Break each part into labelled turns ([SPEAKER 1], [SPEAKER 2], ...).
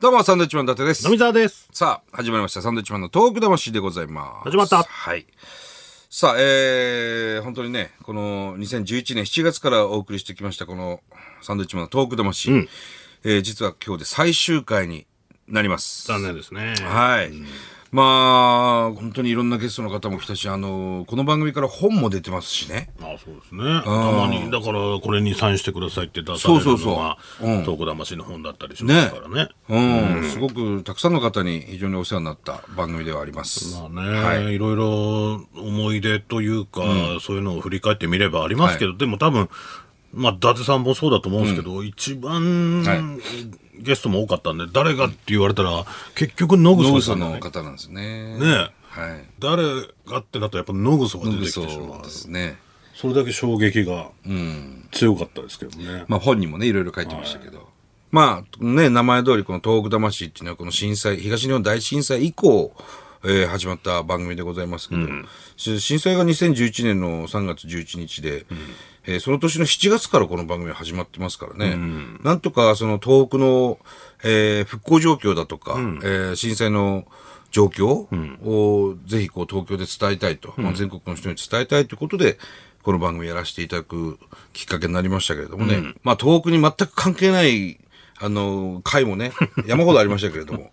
[SPEAKER 1] どうも、サンドウィッチマン伊達です。
[SPEAKER 2] 富澤です。
[SPEAKER 1] さあ、始まりました。サンドウィッチマンのトーク魂でございます。
[SPEAKER 2] 始まった
[SPEAKER 1] はい。さあ、えー、本当にね、この2011年7月からお送りしてきました、このサンドウィッチマンのトーク魂。えー実は今日で最終回になります。
[SPEAKER 2] 残念ですね。
[SPEAKER 1] はい。まあ、本当にいろんなゲストの方も来たし、あの、この番組から本も出てますしね。
[SPEAKER 2] あそうですね。たまに、だから、これにサインしてくださいって出される
[SPEAKER 1] そうそうそう。
[SPEAKER 2] のが、
[SPEAKER 1] うん。
[SPEAKER 2] トーク魂の本だったりしますからね。
[SPEAKER 1] うん、すごくたくさんの方に非常にお世話になった番組ではあります。
[SPEAKER 2] まあね、
[SPEAKER 1] はい。
[SPEAKER 2] い、ろいろ思い出というか、そういうのを振り返ってみればありますけど、でも多分、まあ、伊達さんもそうだと思うんですけど、一番、
[SPEAKER 1] はい
[SPEAKER 2] ゲストも多かったんで、誰がって言われたら、結局、野
[SPEAKER 1] ノグソ
[SPEAKER 2] 草さんだね。
[SPEAKER 1] の方なんですね。
[SPEAKER 2] ね
[SPEAKER 1] はい。
[SPEAKER 2] 誰がってなったら、やっぱ野草が
[SPEAKER 1] ノグ
[SPEAKER 2] 出てき
[SPEAKER 1] ソ
[SPEAKER 2] てしまう
[SPEAKER 1] で。すね。
[SPEAKER 2] それだけ衝撃が強かったですけどね。
[SPEAKER 1] まあ本にもね、いろいろ書いてましたけど。まあね、名前通りこの東北魂っていうのはこの震災、東日本大震災以降、えー始まった番組でございますけど、し震災が2011年の3月11日で、えーその年の7月からこの番組は始まってますからね、なんとかその東北の、えー復興状況だとか、えー震災の状況をぜひこう東京で伝えたいと、まあ、全国の人に伝えたいということで、この番組やらせていただくきっかけになりましたけれどもね、まあ東北に全く関係ない、あの、回もね、山ほどありましたけれども、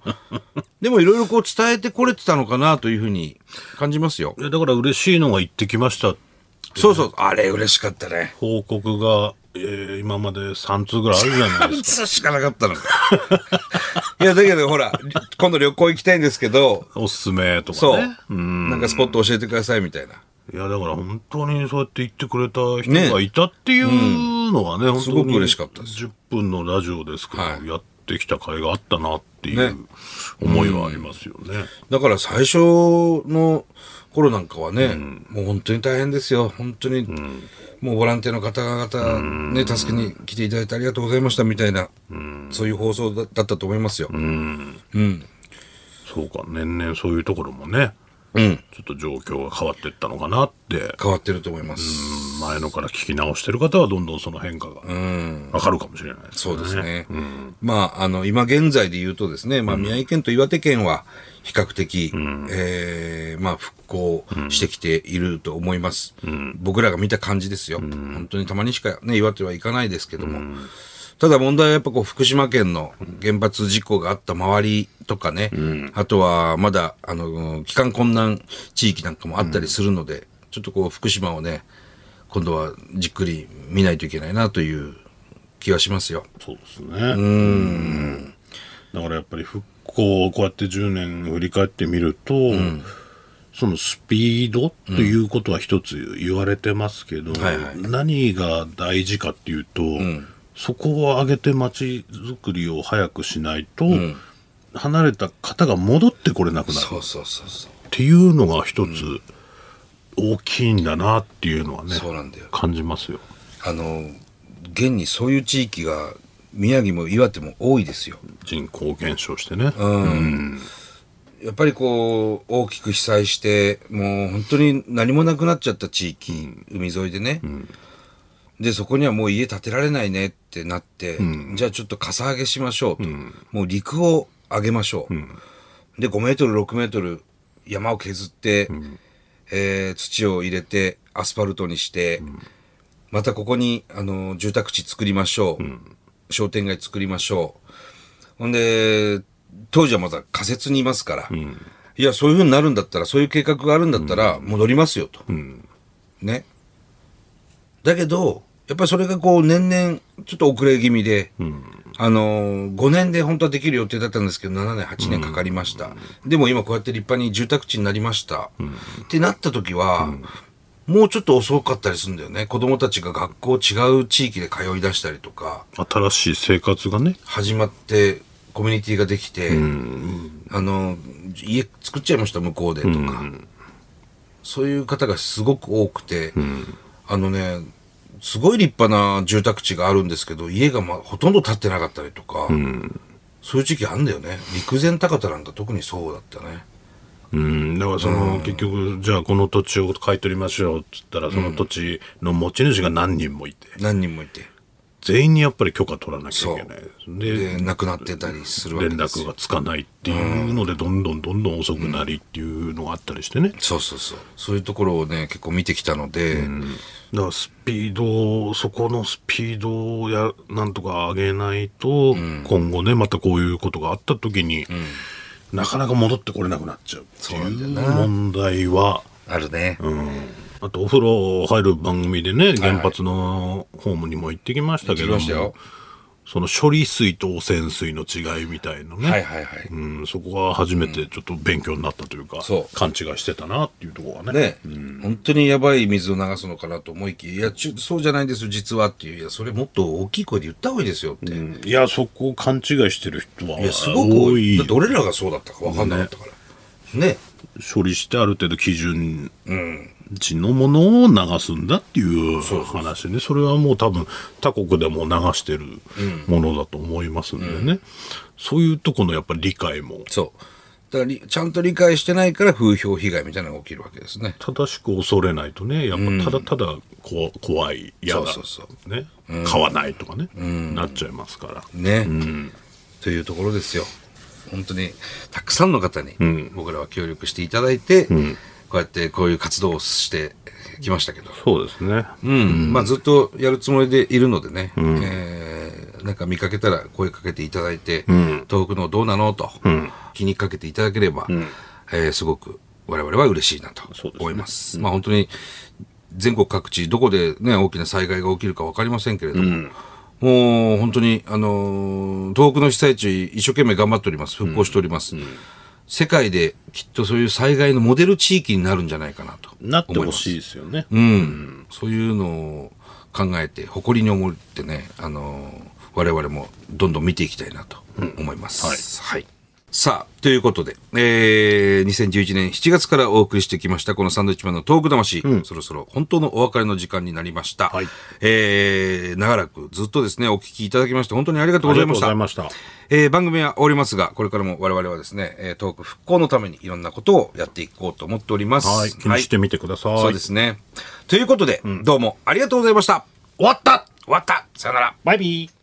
[SPEAKER 1] でもいろいろこう伝えてこれてたのかなというふうに感じますよ。
[SPEAKER 2] だから嬉しいのが行ってきました
[SPEAKER 1] そうそう、あれ嬉しかったね。
[SPEAKER 2] 報告が、えー今まで3通ぐらいあるじゃないですか。
[SPEAKER 1] つしかなかったのか。いや、だけどほら、今度旅行行きたいんですけど、
[SPEAKER 2] おすすめと
[SPEAKER 1] そう
[SPEAKER 2] かね。。
[SPEAKER 1] なんかスポット教えてくださいみたいな。
[SPEAKER 2] いや、だから本当にそうやって言ってくれた人がいたっていうのはね、本当に
[SPEAKER 1] すごく嬉しかったです
[SPEAKER 2] 10分のラジオですけど、
[SPEAKER 1] はい
[SPEAKER 2] やってきた甲斐があったなってい
[SPEAKER 1] ね
[SPEAKER 2] う思いはありますよね。
[SPEAKER 1] だから最初の頃なんかはね、もう本当に大変ですよ。本当に、もうボランティアの方々、ね、助けに来ていただいてありがとうございましたみたいな、そういう放送だだったと思いますよ。
[SPEAKER 2] そうか、年々そういうところもね、
[SPEAKER 1] うん。
[SPEAKER 2] ちょっと状況が変わっていったのかなって
[SPEAKER 1] 変わってると思います。
[SPEAKER 2] 前のから聞き直してる方はどんどんその変化がわかるかもしれないです
[SPEAKER 1] そうですね。まあ、あの、今現在で言うとですね、まあ、宮城県と岩手県は比較的、えーまあ、復興してきていると思います。僕らが見た感じですよ。本当にたまにしかね、岩手は行かないですけども。ただ問題はやっぱこう福島県の原発事故があった周りとかね、あとはまだ、あの、帰還困難地域なんかもあったりするので、ちょっとこう福島をね、今度はじっくり見ないといけないなという気はしますよ。
[SPEAKER 2] そうですね。うん。だからやっぱり復興をこうやって10年振り返ってみると、そのスピードということは一つ言われてますけど、
[SPEAKER 1] はいはい。
[SPEAKER 2] 何が大事かっていうと、そこを上げて街づくりを早くしないと、離れた方が戻ってこれなくなる。
[SPEAKER 1] そうそうそうそう。
[SPEAKER 2] っていうのが一つ大きいんだなっていうのはね、
[SPEAKER 1] そうなんだよ。
[SPEAKER 2] 感じますよ。
[SPEAKER 1] あの、現にそういう地域が宮城も岩手も多いですよ。
[SPEAKER 2] 人口減少してね。
[SPEAKER 1] やっぱりこう、大きく被災して、もう本当に何もなくなっちゃった地域、海沿いでね。で、そこにはもう家建てられないねってなって、じゃあちょっとかさ上げしましょうと。もう陸を上げましょう。で、5メートル、6メートル山を削って、えー土を入れて、アスファルトにして、またここに、あの、住宅地作りましょう。商店街作りましょう。ほんで、当時はまだ仮設にいますから、いや、そういう風になるんだったら、そういう計画があるんだったら、戻りますよと。ね。だけど、やっぱりそれがこう、年々、ちょっと遅れ気味で、あのー、5年で本当はできる予定だったんですけど、7年、8年かかりました。でも今こうやって立派に住宅地になりました。ってなった時は、もうちょっと遅かったりするんだよね。子供たちが学校違う地域で通い出したりとか、
[SPEAKER 2] 新しい生活がね、
[SPEAKER 1] 始まって、コミュニティができて、あの、家作っちゃいました、向こうでとか。そういう方がすごく多くて、あのね、すごい立派な住宅地があるんですけど、家が、ま、ほとんど建ってなかったりとか、そういう時期あるんだよね。陸前高田なんか特にそうだったね。
[SPEAKER 2] うん、だからその、結局、じゃあこの土地を買い取りましょうっつったら、その土地の持ち主が何人もいて、
[SPEAKER 1] 何人もいて。
[SPEAKER 2] 全員にやっぱり許可取らなきゃいけない。
[SPEAKER 1] で亡くなってたりするわけ
[SPEAKER 2] 連
[SPEAKER 1] ですよ。
[SPEAKER 2] 絡がつかないっていうのでどんどんどんどん遅くなりっていうのがあったりしてね、
[SPEAKER 1] そうそうそう。そういうところをね結構見てきたので、
[SPEAKER 2] だからスピードそこのスピードをやなんとか上げないと、今後ねまたこういうことがあった時に、なかなか戻ってこれなくなっちゃうっていう問題は
[SPEAKER 1] あるね、
[SPEAKER 2] うん。あとお風呂入る番組でね原発のホームにも行ってきましたけども、
[SPEAKER 1] 行ってきましたよ
[SPEAKER 2] その処理水と汚染水の違いみたいなね、
[SPEAKER 1] はいはいはい、
[SPEAKER 2] うん、そこが初めてちょっと勉強になったというか、
[SPEAKER 1] そう。
[SPEAKER 2] 勘違いしてたなっていうところがね。
[SPEAKER 1] ね、本当にやばい水を流すのかなと思いきや、いや、ちゅそうじゃないんですよ、実はっていう、いや、それもっと大きい声で言った方がいいですよって。
[SPEAKER 2] うん。いやそこを勘違いしてる人はい
[SPEAKER 1] や、すごく
[SPEAKER 2] 多
[SPEAKER 1] 多い。
[SPEAKER 2] い
[SPEAKER 1] だって俺らがそうだったか分かんなかったから。ね。
[SPEAKER 2] 処理してある程度基準値のものを流すんだっていう話ね。それはもう多分他国でも流してるものだと思いますんでね、そういうとこのやっぱり理解も。
[SPEAKER 1] そう。だからり、ちゃんと理解してないから風評被害みたいなのが起きるわけですね。
[SPEAKER 2] 正しく恐れないとねやっぱただただこ怖い嫌だ
[SPEAKER 1] そうそう
[SPEAKER 2] ね。買わないとかね、なっちゃいますから。
[SPEAKER 1] ね、というところですよ。本当にたくさんの方に僕らは協力していただいて、こうやってこういう活動をしてきましたけど、
[SPEAKER 2] そうですね。
[SPEAKER 1] うん。まあ、ずっとやるつもりでいるのでね、えーなんか見かけたら声かけていただいて、遠くのどうなのと、気にかけていただければ、えーすごく我々は嬉しいなと思います。まあ本当に全国各地どこでね、大きな災害が起きるか分かりませんけれども、もう本当に、あのー東北の被災地一生懸命頑張っております。復興しております。世界できっとそういう災害のモデル地域になるんじゃないかなと
[SPEAKER 2] なって。ほしいですよね、
[SPEAKER 1] うん、そういうのを考えて誇りに思ってね、あのー我々もどんどん見ていきたいなと思います。はい。さあ、ということで、えー、2011年7月からお送りしてきました、このサンドイッチマンのトーク魂、そろそろ本当のお別れの時間になりました。
[SPEAKER 2] はい
[SPEAKER 1] えー、長らくずっとですね、お聞きいただきまして、本当にありがとうございました。
[SPEAKER 2] ありがとうございました
[SPEAKER 1] えー番組は終わりますが、これからも我々はですね、えートーク復興のためにいろんなことをやっていこうと思っております。
[SPEAKER 2] はい気にしてみてください、
[SPEAKER 1] そうですね。ということで、どうもありがとうございました。
[SPEAKER 2] 終わった
[SPEAKER 1] 終わったさよなら。
[SPEAKER 2] バイビー